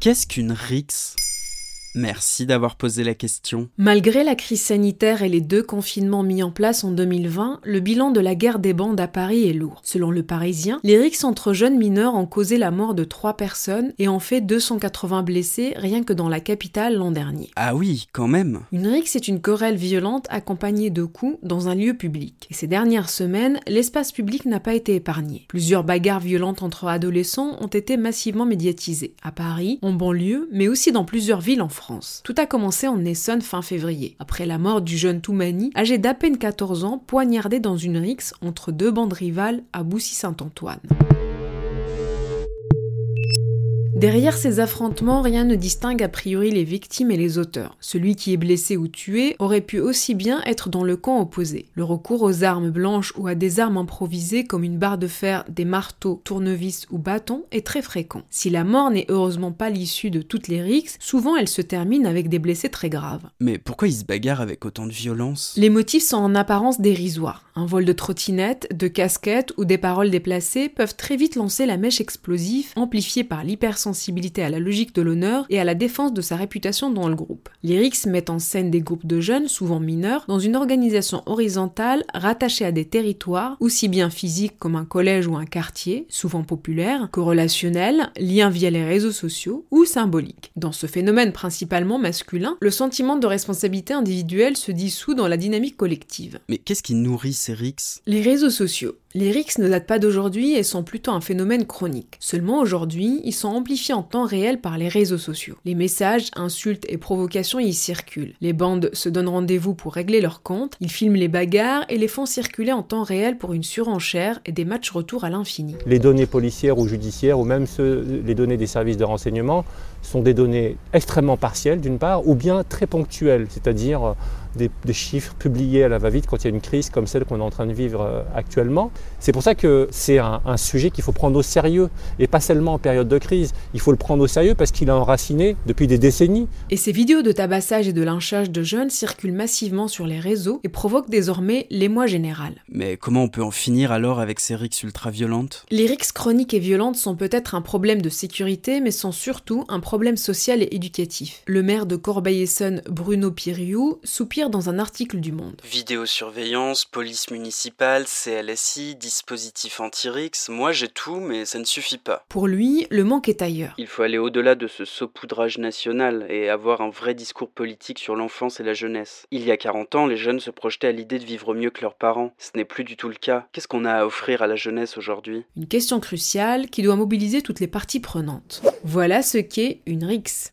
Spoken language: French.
Qu'est-ce qu'une RIX Merci d'avoir posé la question. Malgré la crise sanitaire et les deux confinements mis en place en 2020, le bilan de la guerre des bandes à Paris est lourd. Selon le Parisien, les rixes entre jeunes mineurs ont causé la mort de trois personnes et ont fait 280 blessés rien que dans la capitale l'an dernier. Ah oui, quand même. Une rixe est une querelle violente accompagnée de coups dans un lieu public. Et ces dernières semaines, l'espace public n'a pas été épargné. Plusieurs bagarres violentes entre adolescents ont été massivement médiatisées, à Paris, en banlieue, mais aussi dans plusieurs villes en France. Tout a commencé en Essonne fin février, après la mort du jeune Toumani, âgé d'à peine 14 ans, poignardé dans une rixe entre deux bandes rivales à Boussy-Saint-Antoine. Derrière ces affrontements, rien ne distingue a priori les victimes et les auteurs. Celui qui est blessé ou tué aurait pu aussi bien être dans le camp opposé. Le recours aux armes blanches ou à des armes improvisées comme une barre de fer, des marteaux, tournevis ou bâtons est très fréquent. Si la mort n'est heureusement pas l'issue de toutes les rixes, souvent elle se termine avec des blessés très graves. Mais pourquoi ils se bagarrent avec autant de violence? Les motifs sont en apparence dérisoires. Un vol de trottinette, de casquette ou des paroles déplacées peuvent très vite lancer la mèche explosive, amplifiée par l'hypersensibilité à la logique de l'honneur et à la défense de sa réputation dans le groupe. Lyrics met en scène des groupes de jeunes, souvent mineurs, dans une organisation horizontale rattachée à des territoires, aussi bien physiques comme un collège ou un quartier, souvent populaire, que relationnels, liés via les réseaux sociaux, ou symboliques. Dans ce phénomène principalement masculin, le sentiment de responsabilité individuelle se dissout dans la dynamique collective. Mais qu'est-ce qui nourrit ces les réseaux sociaux. Les rixes ne datent pas d'aujourd'hui et sont plutôt un phénomène chronique. Seulement aujourd'hui, ils sont amplifiés en temps réel par les réseaux sociaux. Les messages, insultes et provocations y circulent. Les bandes se donnent rendez-vous pour régler leurs comptes, ils filment les bagarres et les font circuler en temps réel pour une surenchère et des matchs retour à l'infini. Les données policières ou judiciaires ou même les données des services de renseignement sont des données extrêmement partielles d'une part ou bien très ponctuelles, c'est-à-dire des, chiffres publiés à la va-vite quand il y a une crise comme celle qu'on est en train de vivre euh, actuellement. C'est pour ça que c'est un, sujet qu'il faut prendre au sérieux et pas seulement en période de crise. Il faut le prendre au sérieux parce qu'il a enraciné depuis des décennies. Et ces vidéos de tabassage et de lynchage de jeunes circulent massivement sur les réseaux et provoquent désormais l'émoi général. Mais comment on peut en finir alors avec ces rixes ultra-violentes? Les rixes chroniques et violentes sont peut-être un problème de sécurité, mais sont surtout un problème social et éducatif. Le maire de Corbeil-Essonne, Bruno Piriou, soupire dans un article du Monde. Vidéosurveillance, police municipale, CLSI, dispositif anti-rix, moi j'ai tout, mais ça ne suffit pas. Pour lui, le manque est ailleurs. Il faut aller au-delà de ce saupoudrage national et avoir un vrai discours politique sur l'enfance et la jeunesse. Il y a 40 ans, les jeunes se projetaient à l'idée de vivre mieux que leurs parents. Ce n'est plus du tout le cas. Qu'est-ce qu'on a à offrir à la jeunesse aujourd'hui? Une question cruciale qui doit mobiliser toutes les parties prenantes. Voilà ce qu'est une RIX.